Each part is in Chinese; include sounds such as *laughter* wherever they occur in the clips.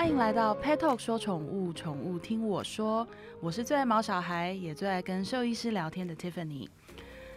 欢迎来到 Pet Talk 说宠物，宠物听我说。我是最爱毛小孩，也最爱跟兽医师聊天的 Tiffany。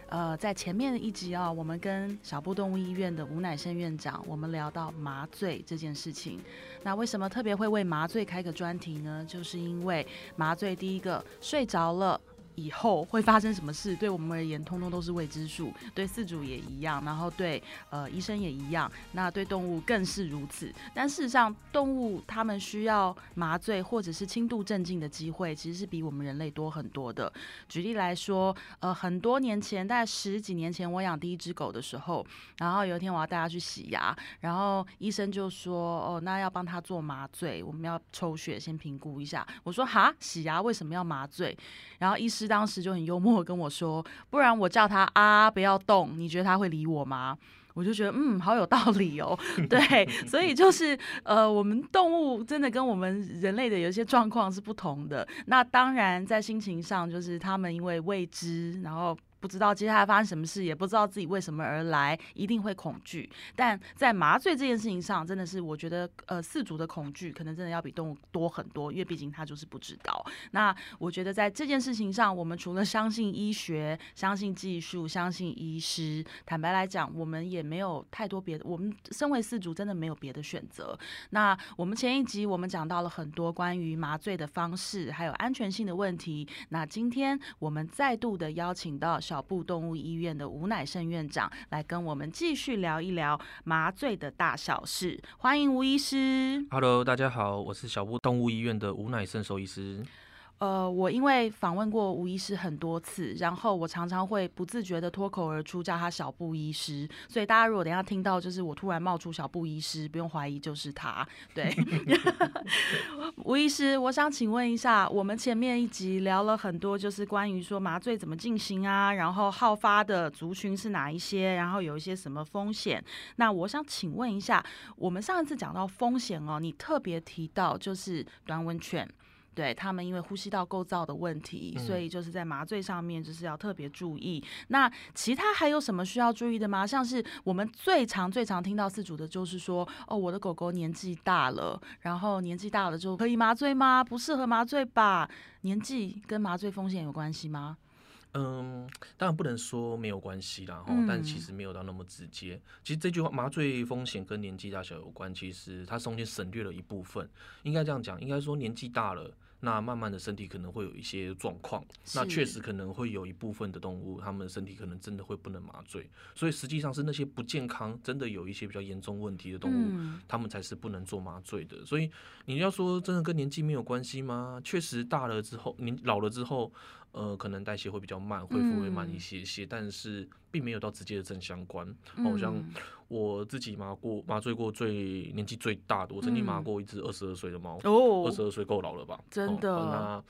呃，在前面的一集啊，我们跟小布动物医院的吴乃胜院长，我们聊到麻醉这件事情。那为什么特别会为麻醉开个专题呢？就是因为麻醉第一个睡着了。以后会发生什么事，对我们而言，通通都是未知数。对饲主也一样，然后对呃医生也一样，那对动物更是如此。但事实上，动物它们需要麻醉或者是轻度镇静的机会，其实是比我们人类多很多的。举例来说，呃，很多年前，大概十几年前，我养第一只狗的时候，然后有一天我要带它去洗牙，然后医生就说：“哦，那要帮它做麻醉，我们要抽血先评估一下。”我说：“哈，洗牙为什么要麻醉？”然后医师当时就很幽默跟我说：“不然我叫他啊，不要动，你觉得他会理我吗？”我就觉得嗯，好有道理哦。*laughs* 对，所以就是呃，我们动物真的跟我们人类的有一些状况是不同的。那当然在心情上，就是他们因为未知，然后。不知道接下来发生什么事，也不知道自己为什么而来，一定会恐惧。但在麻醉这件事情上，真的是我觉得，呃，四足的恐惧可能真的要比动物多很多，因为毕竟他就是不知道。那我觉得在这件事情上，我们除了相信医学、相信技术、相信医师，坦白来讲，我们也没有太多别的。我们身为四足，真的没有别的选择。那我们前一集我们讲到了很多关于麻醉的方式，还有安全性的问题。那今天我们再度的邀请到。小布动物医院的吴乃胜院长来跟我们继续聊一聊麻醉的大小事，欢迎吴医师。Hello，大家好，我是小布动物医院的吴乃胜兽医师。呃，我因为访问过吴医师很多次，然后我常常会不自觉的脱口而出叫他小布医师，所以大家如果等下听到就是我突然冒出小布医师，不用怀疑就是他。对，*laughs* 吴医师，我想请问一下，我们前面一集聊了很多，就是关于说麻醉怎么进行啊，然后好发的族群是哪一些，然后有一些什么风险。那我想请问一下，我们上一次讲到风险哦，你特别提到就是短吻犬。对他们，因为呼吸道构造的问题，所以就是在麻醉上面就是要特别注意。那其他还有什么需要注意的吗？像是我们最常、最常听到饲主的就是说，哦，我的狗狗年纪大了，然后年纪大了就可以麻醉吗？不适合麻醉吧？年纪跟麻醉风险有关系吗？嗯，当然不能说没有关系啦，哈，但其实没有到那么直接。其实这句话麻醉风险跟年纪大小有关，其实它中间省略了一部分。应该这样讲，应该说年纪大了。那慢慢的身体可能会有一些状况，那确实可能会有一部分的动物，它们身体可能真的会不能麻醉，所以实际上是那些不健康、真的有一些比较严重问题的动物，它们才是不能做麻醉的。所以你要说真的跟年纪没有关系吗？确实大了之后，你老了之后。呃，可能代谢会比较慢，恢复会慢一些些，但是并没有到直接的正相关。好像我自己麻过麻醉过最年纪最大的，我曾经麻过一只二十二岁的猫。哦，二十二岁够老了吧？真的。那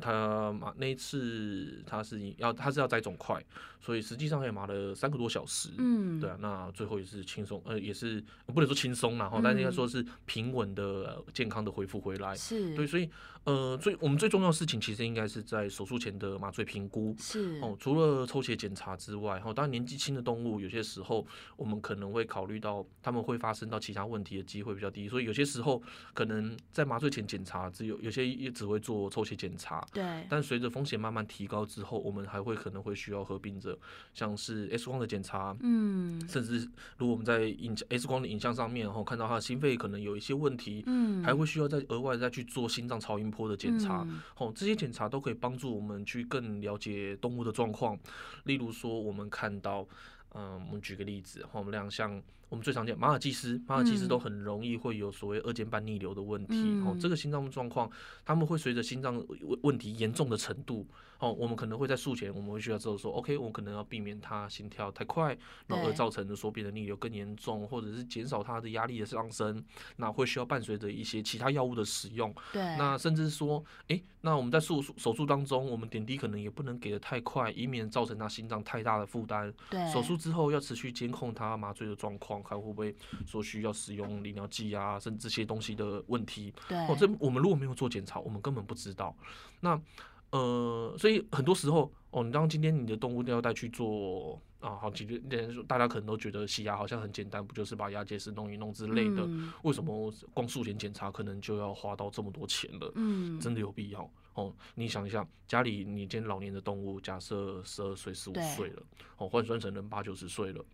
他麻那一次，他是要他是要摘肿块，所以实际上也麻了三个多小时。嗯，对啊。那最后也是轻松，呃，也是不能说轻松然后，但是应该说是平稳的、健康的恢复回来。是对，所以。呃，最我们最重要的事情，其实应该是在手术前的麻醉评估。是哦，除了抽血检查之外，哈，当然年纪轻的动物，有些时候我们可能会考虑到他们会发生到其他问题的机会比较低，所以有些时候可能在麻醉前检查，只有有些也只会做抽血检查。对。但随着风险慢慢提高之后，我们还会可能会需要合并着像是 X 光的检查，嗯，甚至如果我们在影 X 光的影像上面，然后看到他的心肺可能有一些问题，嗯，还会需要再额外再去做心脏超音。坡的检查，哦，这些检查都可以帮助我们去更了解动物的状况。例如说，我们看到，嗯，我们举个例子，我们俩像。我们最常见马尔济斯，马尔济斯都很容易会有所谓二尖瓣逆流的问题。哦，这个心脏状况，他们会随着心脏问问题严重的程度，哦，我们可能会在术前，我们会需要之后说，OK，我可能要避免他心跳太快，然后而造成的说变的逆流更严重，或者是减少他的压力的上升，那会需要伴随着一些其他药物的使用。对，那甚至说，哎，那我们在术手术当中，我们点滴可能也不能给的太快，以免造成他心脏太大的负担。对，手术之后要持续监控他麻醉的状况。看会不会说需要使用利尿剂啊，甚至这些东西的问题？对，哦，这我们如果没有做检查，我们根本不知道。那呃，所以很多时候，哦，你当今天你的动物要带去做啊，好几年大家可能都觉得洗牙好像很简单，不就是把牙结石弄一弄之类的？为什么光术前检查可能就要花到这么多钱了？嗯，真的有必要哦？你想一下，家里你今天老年的动物，假设十二岁、十五岁了，哦，换算成人八九十岁了，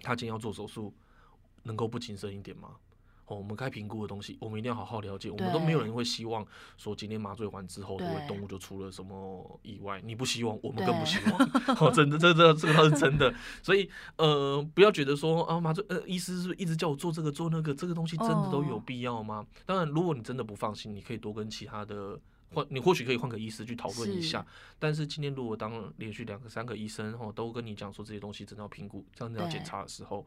他今天要做手术，能够不谨慎一点吗？哦，我们该评估的东西，我们一定要好好了解。我们都没有人会希望说今天麻醉完之后，对动物就出了什么意外。你不希望，我们更不希望。哦，真的，这这这个倒是真的。所以，呃，不要觉得说啊，麻醉呃，医师是一直叫我做这个做那个，这个东西真的都有必要吗？当然，如果你真的不放心，你可以多跟其他的换，你或许可以换个医师去讨论一下。但是今天如果当连续两个三个医生哦都跟你讲说这些东西真的要评估，真的要检查的时候。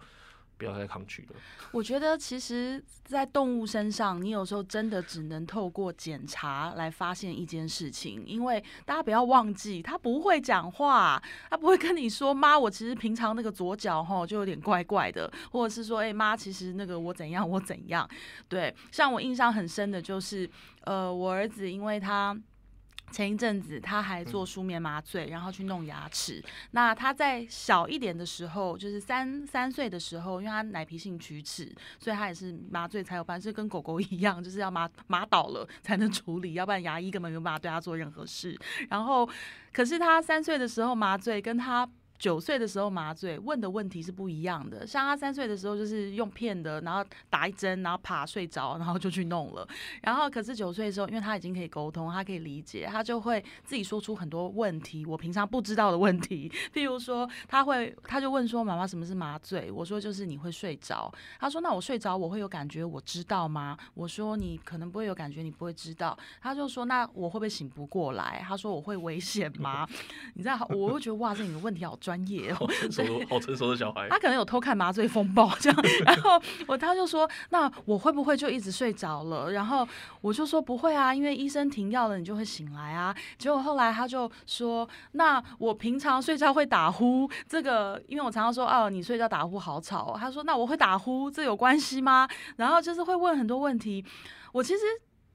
不要再抗拒了。我觉得，其实，在动物身上，你有时候真的只能透过检查来发现一件事情。因为大家不要忘记，他不会讲话，他不会跟你说：“妈，我其实平常那个左脚哈就有点怪怪的。”或者是说：“哎，妈，其实那个我怎样，我怎样。”对，像我印象很深的就是，呃，我儿子因为他。前一阵子他还做舒眠麻醉，然后去弄牙齿。那他在小一点的时候，就是三三岁的时候，因为他奶皮性龋齿，所以他也是麻醉才有办，是跟狗狗 *laughs* 一样，就是要麻麻倒了才能处理，要不然牙医根本没有办法对他做任何事。然后，可是他三岁的时候麻醉，跟他。九岁的时候麻醉，问的问题是不一样的。像他三岁的时候就是用片的，然后打一针，然后啪睡着，然后就去弄了。然后可是九岁的时候，因为他已经可以沟通，他可以理解，他就会自己说出很多问题，我平常不知道的问题。譬如说，他会他就问说：“妈妈，什么是麻醉？”我说：“就是你会睡着。”他说：“那我睡着我会有感觉，我知道吗？”我说：“你可能不会有感觉，你不会知道。”他就说：“那我会不会醒不过来？”他说：“我会危险吗？”你知道，我会觉得哇，这你的问题好专业哦，成熟，好成熟的小孩。他可能有偷看《麻醉风暴》这样，*laughs* 然后我他就说：“那我会不会就一直睡着了？”然后我就说：“不会啊，因为医生停药了，你就会醒来啊。”结果后来他就说：“那我平常睡觉会打呼，这个因为我常常说哦，你睡觉打呼好吵。”他说：“那我会打呼，这有关系吗？”然后就是会问很多问题，我其实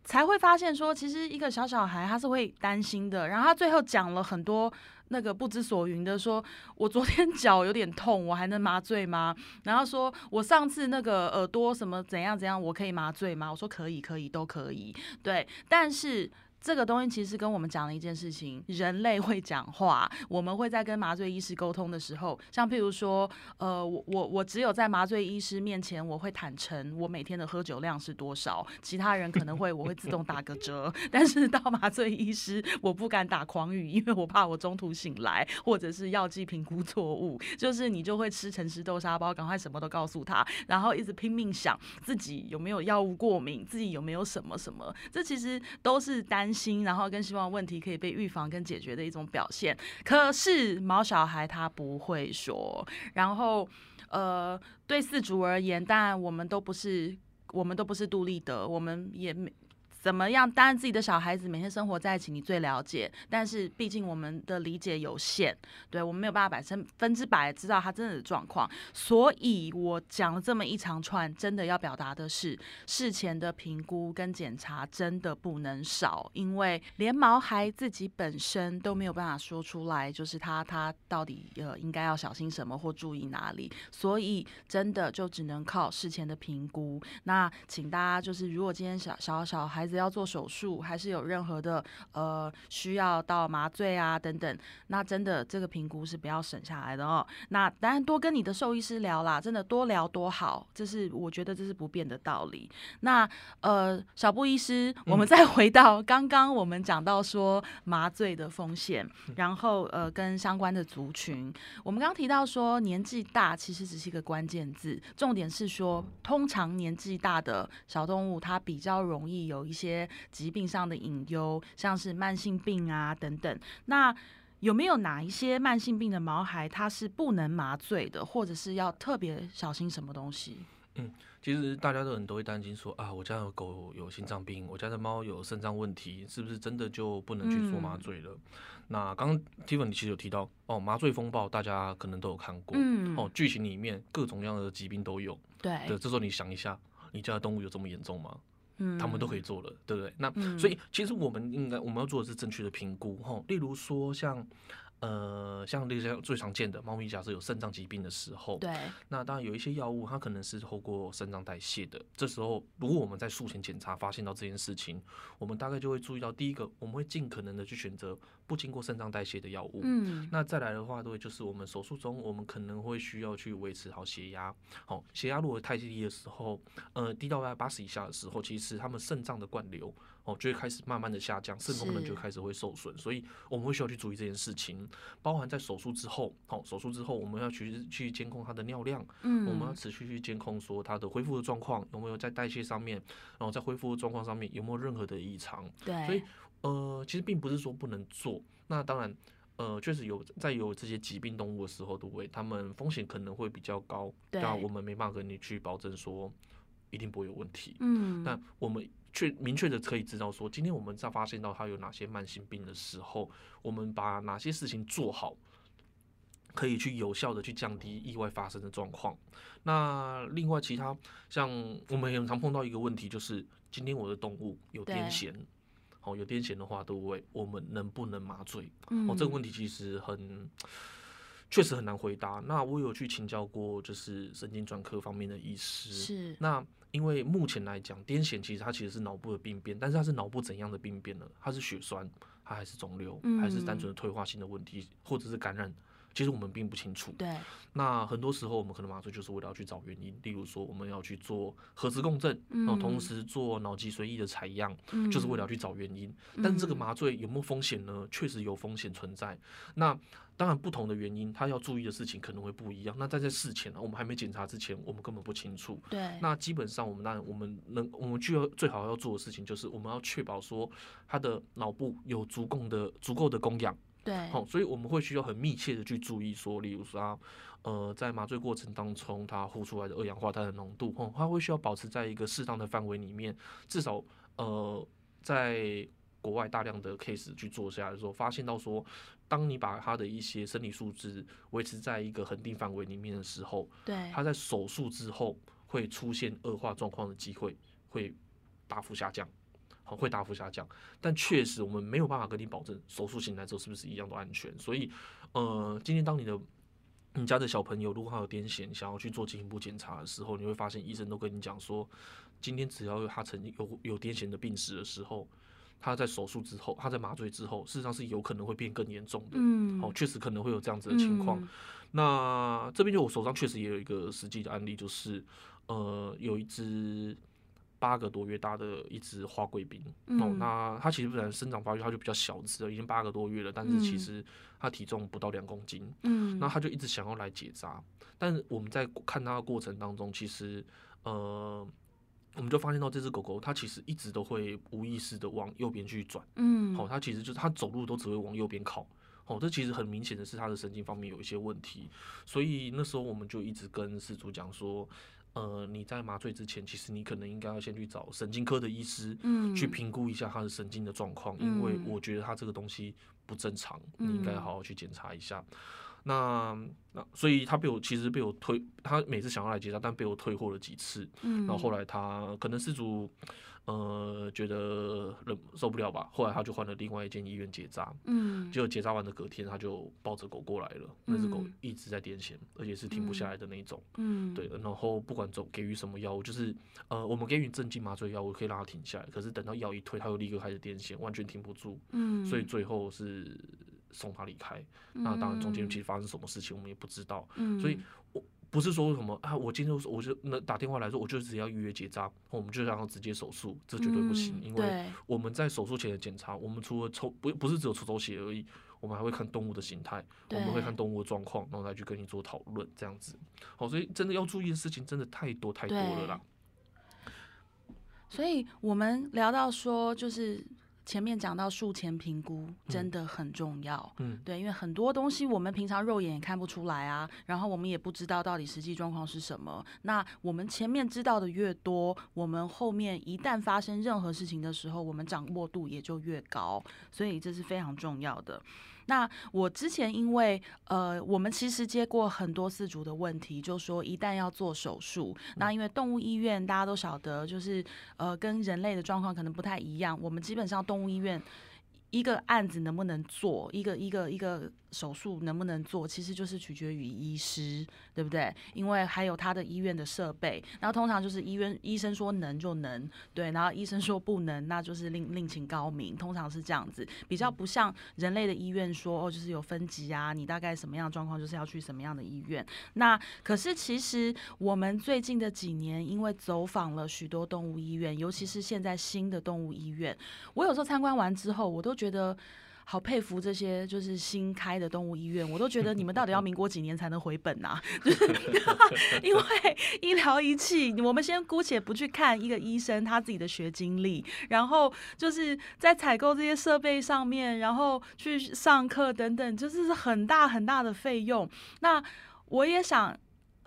才会发现说，其实一个小小孩他是会担心的。然后他最后讲了很多。那个不知所云的说：“我昨天 *laughs* 脚有点痛，我还能麻醉吗？”然后说：“我上次那个耳朵什么怎样怎样，我可以麻醉吗？”我说：“可以，可以，都可以。”对，但是。这个东西其实跟我们讲了一件事情：人类会讲话。我们会在跟麻醉医师沟通的时候，像譬如说，呃，我我我只有在麻醉医师面前，我会坦诚我每天的喝酒量是多少。其他人可能会我会自动打个折，*laughs* 但是到麻醉医师，我不敢打狂语，因为我怕我中途醒来，或者是药剂评估错误。就是你就会吃诚实豆沙包，赶快什么都告诉他，然后一直拼命想自己有没有药物过敏，自己有没有什么什么。这其实都是担。心，然后更希望问题可以被预防跟解决的一种表现。可是毛小孩他不会说，然后呃，对四主而言，当然我们都不是，我们都不是杜立德，我们也没。怎么样？当然，自己的小孩子每天生活在一起，你最了解。但是，毕竟我们的理解有限，对我们没有办法百分分之百知道他真的的状况。所以我讲了这么一长串，真的要表达的是，事前的评估跟检查真的不能少，因为连毛孩自己本身都没有办法说出来，就是他他到底呃应该要小心什么或注意哪里。所以，真的就只能靠事前的评估。那请大家就是，如果今天小小小孩子。要做手术，还是有任何的呃需要到麻醉啊等等，那真的这个评估是不要省下来的哦。那当然多跟你的兽医师聊啦，真的多聊多好，这是我觉得这是不变的道理。那呃小布医师，我们再回到刚刚我们讲到说麻醉的风险，然后呃跟相关的族群，我们刚刚提到说年纪大其实只是一个关键字，重点是说通常年纪大的小动物它比较容易有一些。些疾病上的隐忧，像是慢性病啊等等。那有没有哪一些慢性病的毛孩，它是不能麻醉的，或者是要特别小心什么东西？嗯，其实大家都很都会担心说啊，我家的狗有心脏病，我家的猫有肾脏问题，是不是真的就不能去做麻醉了？那刚刚 Tiffany 其实有提到哦，麻醉风暴大家可能都有看过，嗯，哦，剧情里面各种各样的疾病都有，对，对，这时候你想一下，你家的动物有这么严重吗？他们都可以做了，对不对？那所以其实我们应该我们要做的是正确的评估哈。例如说像呃，像那些最常见的猫咪，假设有肾脏疾病的时候，对，那当然有一些药物，它可能是透过肾脏代谢的。这时候，如果我们在术前检查发现到这件事情，我们大概就会注意到，第一个，我们会尽可能的去选择不经过肾脏代谢的药物。嗯，那再来的话，对，就是我们手术中，我们可能会需要去维持好血压。好，血压如果太低的时候，呃，低到在八十以下的时候，其实他们肾脏的灌流。哦，就会开始慢慢的下降，肾功能就开始会受损，所以我们会需要去注意这件事情。包含在手术之后，好，手术之后我们要去去监控他的尿量，嗯，我们要持续去监控说他的恢复的状况有没有在代谢上面，然后在恢复的状况上面有没有任何的异常。对，所以呃，其实并不是说不能做。那当然，呃，确实有在有这些疾病动物的时候，对不对？他们风险可能会比较高，那我们没办法跟你去保证说一定不会有问题。嗯，那我们。确明确的可以知道说，今天我们在发现到它有哪些慢性病的时候，我们把哪些事情做好，可以去有效的去降低意外发生的状况。那另外其他像我们很常碰到一个问题，就是今天我的动物有癫痫，哦，有癫痫的话，对不对我们能不能麻醉？哦，这个问题其实很确实很难回答。那我有去请教过，就是神经专科方面的医师，是那。因为目前来讲，癫痫其实它其实是脑部的病变，但是它是脑部怎样的病变呢？它是血栓，它还是肿瘤，还是单纯的退化性的问题，或者是感染？其实我们并不清楚。对。那很多时候我们可能麻醉就是为了要去找原因，例如说我们要去做核磁共振，然后同时做脑脊髓液的采样，就是为了要去找原因。但是这个麻醉有没有风险呢？确实有风险存在。那当然，不同的原因，他要注意的事情可能会不一样。那在这事前呢，我们还没检查之前，我们根本不清楚。对。那基本上，我们那我们能，我们就要最好要做的事情，就是我们要确保说他的脑部有足够的足够的供氧。对。好，所以我们会需要很密切的去注意说，例如说，呃，在麻醉过程当中，他呼出来的二氧化碳的浓度，哦，他会需要保持在一个适当的范围里面，至少，呃，在。国外大量的 case 去做下来的时候，发现到说，当你把他的一些生理素质维持在一个恒定范围里面的时候，对，他在手术之后会出现恶化状况的机会会大幅下降，好，会大幅下降。但确实我们没有办法跟你保证手术醒来之后是不是一样都安全。所以，呃，今天当你的你家的小朋友如果他有癫痫，想要去做进一步检查的时候，你会发现医生都跟你讲说，今天只要有他曾经有有癫痫的病史的时候。他在手术之后，他在麻醉之后，事实上是有可能会变更严重的。嗯，好，确实可能会有这样子的情况。那这边就我手上确实也有一个实际的案例，就是呃，有一只八个多月大的一只花贵宾。哦，那它其实本来生长发育它就比较小只了，已经八个多月了，但是其实它体重不到两公斤。嗯，那它就一直想要来结扎，但是我们在看它的过程当中，其实呃。我们就发现到这只狗狗，它其实一直都会无意识的往右边去转，嗯，好，它其实就是它走路都只会往右边靠，哦，这其实很明显的是它的神经方面有一些问题，所以那时候我们就一直跟事主讲说，呃，你在麻醉之前，其实你可能应该要先去找神经科的医师，嗯，去评估一下他的神经的状况，因为我觉得他这个东西不正常，你应该好好去检查一下。那那所以他被我其实被我推，他每次想要来结扎，但被我退货了几次。嗯，然后后来他可能失主，呃，觉得忍受不了吧，后来他就换了另外一间医院结扎。嗯，结果结扎完的隔天，他就抱着狗过来了。那只狗一直在癫痫，而且是停不下来的那一种。嗯，对。然后不管总给予什么药物，就是呃，我们给予镇静麻醉药物可以让它停下来，可是等到药一退，它又立刻开始癫痫，完全停不住。嗯，所以最后是。送他离开，那当然中间其实发生什么事情我们也不知道，所以我不是说什么啊，我今天我就那打电话来说，我就只要预约结扎，我们就让他直接手术，这绝对不行，因为我们在手术前的检查，我们除了抽不不是只有抽抽血而已，我们还会看动物的形态，我们会看动物的状况，然后再去跟你做讨论，这样子。好，所以真的要注意的事情真的太多太多了啦。所以我们聊到说就是。前面讲到术前评估真的很重要，嗯，对，因为很多东西我们平常肉眼也看不出来啊，然后我们也不知道到底实际状况是什么。那我们前面知道的越多，我们后面一旦发生任何事情的时候，我们掌握度也就越高，所以这是非常重要的。那我之前因为呃，我们其实接过很多饲主的问题，就说一旦要做手术，那因为动物医院大家都晓得，就是呃跟人类的状况可能不太一样，我们基本上动物医院一个案子能不能做，一个一个一个手术能不能做，其实就是取决于医师，对不对？因为还有他的医院的设备，然后通常就是医院医生说能就能，对，然后医生说不能，那就是另另请高明，通常是这样子，比较不像人类的医院说哦，就是有分级啊，你大概什么样的状况就是要去什么样的医院。那可是其实我们最近的几年，因为走访了许多动物医院，尤其是现在新的动物医院，我有时候参观完之后，我都觉觉得好佩服这些就是新开的动物医院，我都觉得你们到底要民国几年才能回本呐？*laughs* 因为医疗仪器，我们先姑且不去看一个医生他自己的学经历，然后就是在采购这些设备上面，然后去上课等等，就是很大很大的费用。那我也想。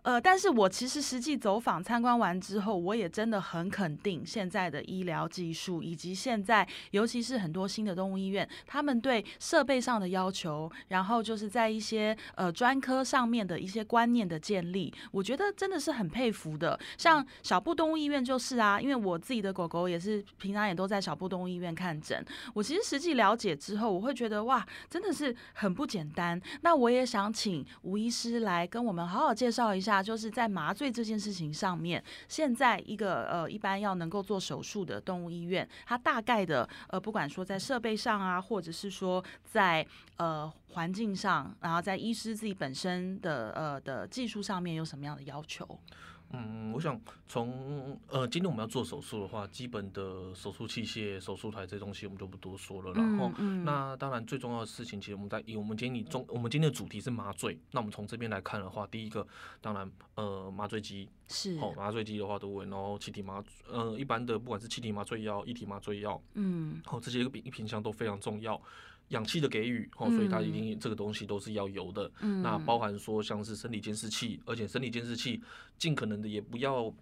呃，但是我其实实际走访参观完之后，我也真的很肯定现在的医疗技术，以及现在尤其是很多新的动物医院，他们对设备上的要求，然后就是在一些呃专科上面的一些观念的建立，我觉得真的是很佩服的。像小布动物医院就是啊，因为我自己的狗狗也是平常也都在小布动物医院看诊，我其实实际了解之后，我会觉得哇，真的是很不简单。那我也想请吴医师来跟我们好好介绍一下。就是在麻醉这件事情上面，现在一个呃，一般要能够做手术的动物医院，它大概的呃，不管说在设备上啊，或者是说在呃环境上，然后在医师自己本身的呃的技术上面有什么样的要求？嗯，我想从呃，今天我们要做手术的话，基本的手术器械、手术台这东西我们就不多说了。然后，那当然最重要的事情，其实我们在以我们今天中，我们今天的主题是麻醉。那我们从这边来看的话，第一个当然呃麻醉机是，好麻醉机的话都会，然后气体麻呃一般的不管是气体麻醉药、液体麻醉药，嗯，好这些一品项都非常重要。氧气的给予，哦，所以它一定这个东西都是要有的。那包含说像是生理监视器，而且生理监视器尽可能的也不要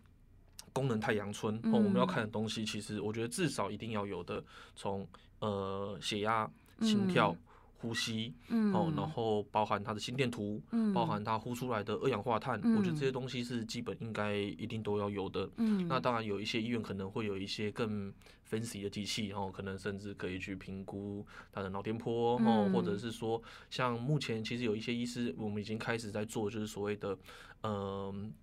功能太阳春。哦，我们要看的东西，其实我觉得至少一定要有的，从呃血压、心跳。呼吸，哦，然后包含它的心电图，包含它呼出来的二氧化碳，我觉得这些东西是基本应该一定都要有的。那当然有一些医院可能会有一些更 fancy 的机器，哦，可能甚至可以去评估它的脑电波，哦，或者是说像目前其实有一些医师，我们已经开始在做，就是所谓的，嗯。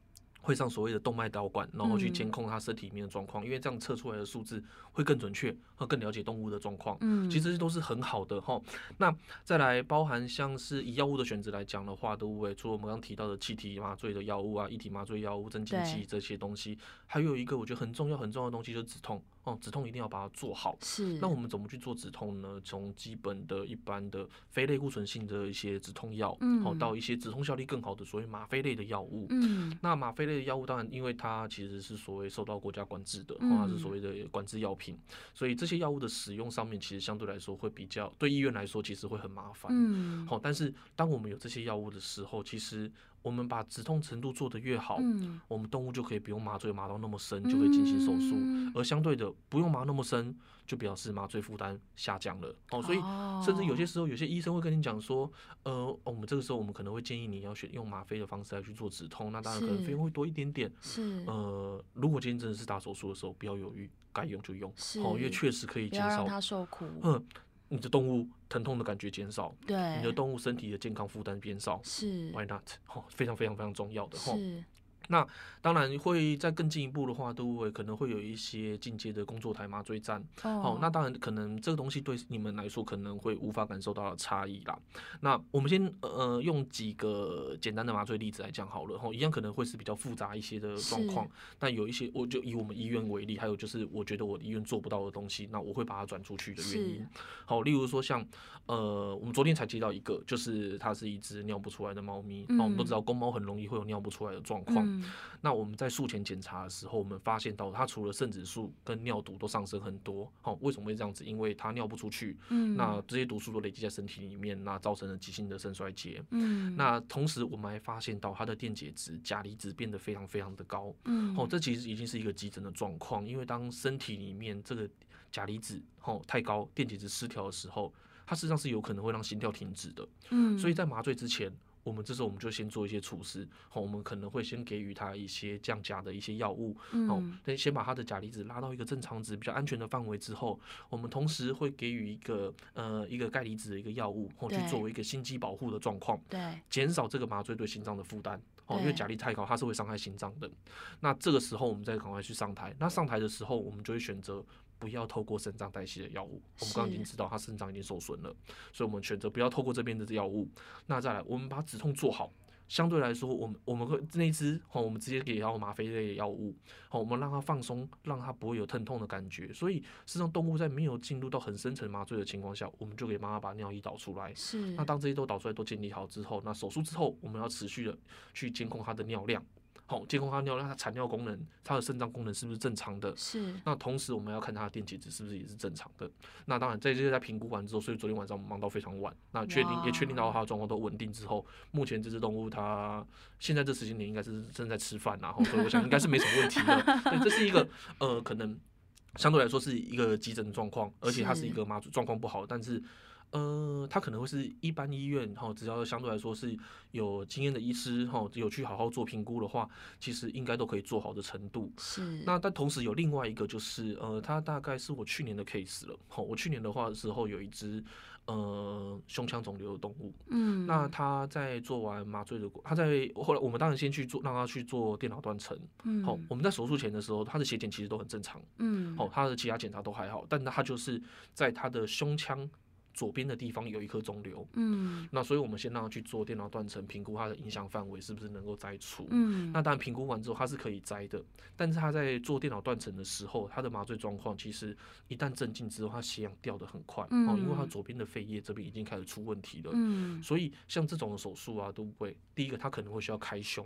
会上所谓的动脉导管，然后去监控它身体里面的状况，因为这样测出来的数字会更准确，和更了解动物的状况。嗯，其实都是很好的哈。那再来包含像是以药物的选择来讲的话，都会除了我们刚刚提到的气体麻醉的药物啊、一体麻醉药物、镇静剂这些东西，还有一个我觉得很重要很重要的东西就是止痛。哦，止痛一定要把它做好。是。那我们怎么去做止痛呢？从基本的一般的非类固醇性的一些止痛药，嗯，好到一些止痛效力更好的所谓吗啡类的药物。嗯。那吗啡类的药物当然，因为它其实是所谓受到国家管制的，它是所谓的管制药品，所以这些药物的使用上面其实相对来说会比较对医院来说其实会很麻烦。嗯。好，但是当我们有这些药物的时候，其实。我们把止痛程度做得越好，我们动物就可以不用麻醉麻到那么深，就可以进行手术。而相对的，不用麻那么深，就表示麻醉负担下降了。哦，所以甚至有些时候，有些医生会跟你讲说，呃，我们这个时候我们可能会建议你要选用吗啡的方式来去做止痛。那当然可能费用会多一点点。是。呃，如果今天真的是大手术的时候，不要犹豫，该用就用。哦，因为确实可以减少。他受苦。嗯。你的动物疼痛的感觉减少，对，你的动物身体的健康负担减少，是，Why not？哦，非常非常非常重要的，是。那当然会再更进一步的话，都会可能会有一些进阶的工作台麻醉站。哦，那当然可能这个东西对你们来说可能会无法感受到的差异啦。那我们先呃用几个简单的麻醉例子来讲好了。吼，一样可能会是比较复杂一些的状况，但有一些我就以我们医院为例，还有就是我觉得我医院做不到的东西，那我会把它转出去的原因。好，例如说像呃我们昨天才接到一个，就是它是一只尿不出来的猫咪。哦，我们都知道公猫很容易会有尿不出来的状况。那我们在术前检查的时候，我们发现到它除了肾指数跟尿毒都上升很多，好，为什么会这样子？因为它尿不出去，嗯，那这些毒素都累积在身体里面，那造成了急性的肾衰竭，嗯，那同时我们还发现到它的电解质钾离子变得非常非常的高，嗯，哦，这其实已经是一个急诊的状况，因为当身体里面这个钾离子哦太高，电解质失调的时候，它实际上是有可能会让心跳停止的，嗯，所以在麻醉之前。我们这时候我们就先做一些措施，好，我们可能会先给予他一些降钾的一些药物，好，先先把他的钾离子拉到一个正常值、比较安全的范围之后，我们同时会给予一个呃一个钙离子的一个药物，或去作为一个心肌保护的状况，对，减少这个麻醉对心脏的负担，哦，因为钾离太高，它是会伤害心脏的。那这个时候我们再赶快去上台，那上台的时候我们就会选择。不要透过肾脏代谢的药物，我们刚刚已经知道他肾脏已经受损了，所以我们选择不要透过这边的药物。那再来，我们把止痛做好，相对来说，我们我们会那一支哦，我们直接给到吗啡类的药物，好，我们让它放松，让它不会有疼痛的感觉。所以，实际上动物在没有进入到很深层麻醉的情况下，我们就给妈妈把尿液导出来。是。那当这些都导出来都建立好之后，那手术之后，我们要持续的去监控它的尿量。好，监控它尿量，它产尿功能，它的肾脏功能是不是正常的？是。那同时我们要看它的电解质是不是也是正常的。那当然，在这些在评估完之后，所以昨天晚上忙到非常晚。那确定也确定到它的状况都稳定之后，目前这只动物它现在这时间点应该是正在吃饭，然后所以我想应该是没什么问题的。*laughs* 对，这是一个呃，可能相对来说是一个急诊的状况，而且它是一个麻醉状况不好，但是。呃，他可能会是一般医院哈，只要相对来说是有经验的医师哈，有去好好做评估的话，其实应该都可以做好的程度。是。那但同时有另外一个就是，呃，他大概是我去年的 case 了。好，我去年的话的时候有一只呃胸腔肿瘤的动物。嗯。那他在做完麻醉的过，他在后来我们当然先去做，让他去做电脑断层。嗯。好，我们在手术前的时候，他的血检其实都很正常。嗯。好，他的其他检查都还好，但他就是在他的胸腔。左边的地方有一颗肿瘤，嗯，那所以我们先让他去做电脑断层，评估它的影响范围是不是能够摘除，嗯，那当然评估完之后它是可以摘的，但是他在做电脑断层的时候，他的麻醉状况其实一旦镇静之后，他血氧掉的很快，哦，因为他左边的肺叶这边已经开始出问题了，嗯，所以像这种手术啊都不会，第一个他可能会需要开胸，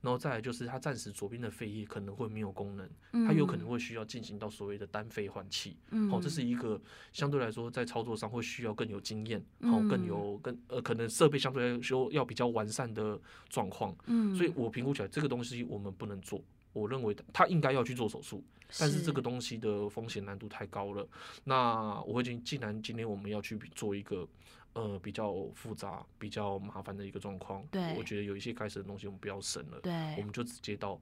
然后再来就是他暂时左边的肺叶可能会没有功能，他有可能会需要进行到所谓的单肺换气，嗯，哦，这是一个相对来说在操作上会需要。要更有经验，然后，更有更呃，可能设备相对来说要比较完善的状况，嗯，所以我评估起来这个东西我们不能做，我认为他应该要去做手术，但是这个东西的风险难度太高了。那我已经既然今天我们要去做一个呃比较复杂、比较麻烦的一个状况，对，我觉得有一些该省的东西我们不要省了，对，我们就直接到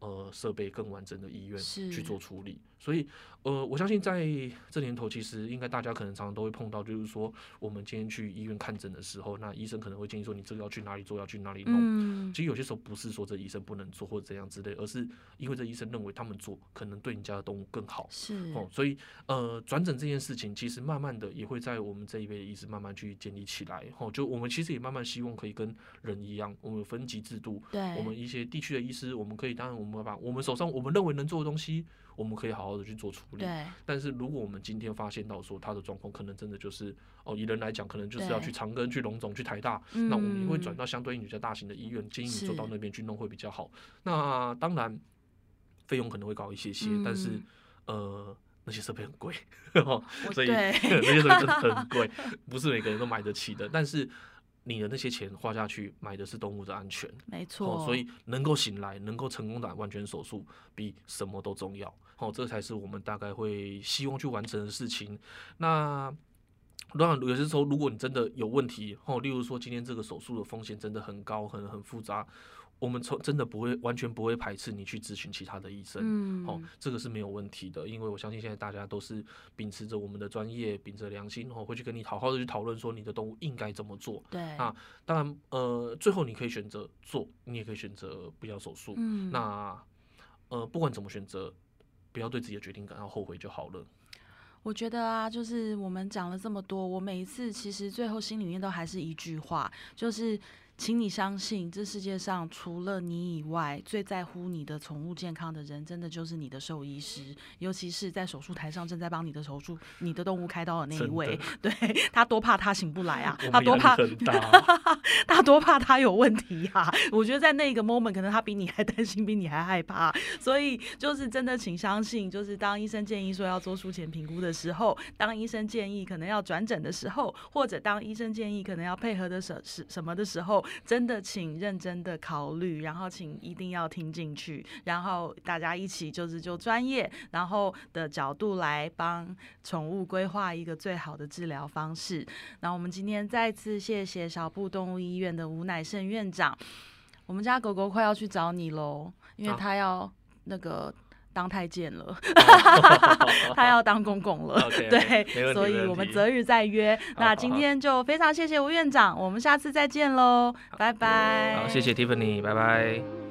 呃设备更完整的医院去做处理。所以，呃，我相信在这年头，其实应该大家可能常常都会碰到，就是说，我们今天去医院看诊的时候，那医生可能会建议说，你这个要去哪里做，要去哪里弄。其实有些时候不是说这医生不能做或者怎样之类，而是因为这医生认为他们做可能对你家的动物更好。是哦，所以呃，转诊这件事情，其实慢慢的也会在我们这一辈的医师慢慢去建立起来。哦，就我们其实也慢慢希望可以跟人一样，我们分级制度。对，我们一些地区的医师，我们可以当然我们把我们手上我们认为能做的东西。我们可以好好的去做处理，但是如果我们今天发现到说他的状况可能真的就是哦，以人来讲，可能就是要去长庚、去龙总、去台大，那我们也会转到相对应比较大型的医院，建议你做到那边去弄会比较好。那当然费用可能会高一些些，但是呃那些设备很贵，*laughs* 所以 *laughs* 那些设备真的很 *laughs* 贵，不是每个人都买得起的。但是你的那些钱花下去，买的是动物的安全，没错。所以能够醒来，能够成功的完全手术，比什么都重要。哦，这才是我们大概会希望去完成的事情。那当然，有些时候如果你真的有问题，哦，例如说今天这个手术的风险真的很高，很很复杂。我们从真的不会完全不会排斥你去咨询其他的医生，嗯，哦，这个是没有问题的，因为我相信现在大家都是秉持着我们的专业，秉着良心，哦，会去跟你好好的去讨论说你的动物应该怎么做。对，啊，当然，呃，最后你可以选择做，你也可以选择不要手术。嗯，那，呃，不管怎么选择，不要对自己的决定感到后悔就好了。我觉得啊，就是我们讲了这么多，我每一次其实最后心里面都还是一句话，就是。请你相信，这世界上除了你以外，最在乎你的宠物健康的人，真的就是你的兽医师。尤其是在手术台上正在帮你的手术、你的动物开刀的那一位，*laughs* 对他多怕他醒不来啊，他多怕，*laughs* 他多怕他有问题啊。我觉得在那个 moment，可能他比你还担心，比你还害怕。所以就是真的，请相信，就是当医生建议说要做术前评估的时候，当医生建议可能要转诊的时候，或者当医生建议可能要配合的什什什么的时候。真的请认真的考虑，然后请一定要听进去，然后大家一起就是就专业然后的角度来帮宠物规划一个最好的治疗方式。那我们今天再次谢谢小布动物医院的吴乃胜院长，我们家狗狗快要去找你喽，因为它要那个。当太监了 *laughs* *laughs* 他要当公公了，*laughs* 对，所以我们择日再约。那今天就非常谢谢吴院长，我们下次再见喽，拜拜。好，谢谢 Tiffany，拜拜。